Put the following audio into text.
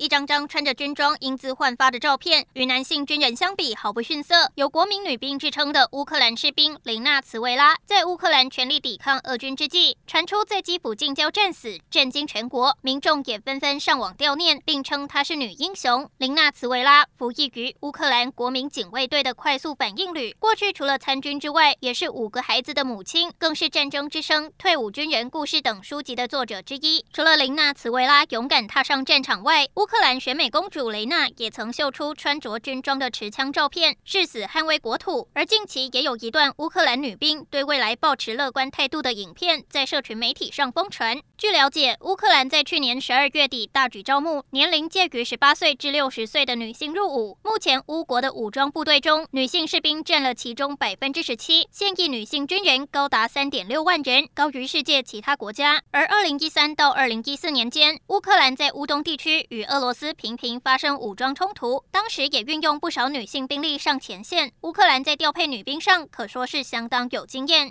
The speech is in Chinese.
一张张穿着军装、英姿焕发的照片，与男性军人相比毫不逊色。有“国民女兵”之称的乌克兰士兵琳娜·茨维拉，在乌克兰全力抵抗俄军之际，传出在基辅近郊战死，震惊全国，民众也纷纷上网悼念，并称她是女英雄。琳娜·茨维拉服役于乌克兰国民警卫队的快速反应旅，过去除了参军之外，也是五个孩子的母亲，更是《战争之声》《退伍军人故事》等书籍的作者之一。除了琳娜·茨维拉勇敢踏上战场外，乌乌克兰选美公主雷娜也曾秀出穿着军装的持枪照片，誓死捍卫国土。而近期也有一段乌克兰女兵对未来抱持乐观态度的影片在社群媒体上疯传。据了解，乌克兰在去年十二月底大举招募年龄介于十八岁至六十岁的。女性入伍。目前，乌国的。武装部队中，女性士兵占了其中百分之十七，现役女性军人高达三点六万人，高于世界其他国家。而二零一三到二零一四年间，乌克兰在乌东地区与俄俄罗斯频频发生武装冲突，当时也运用不少女性兵力上前线。乌克兰在调配女兵上可说是相当有经验。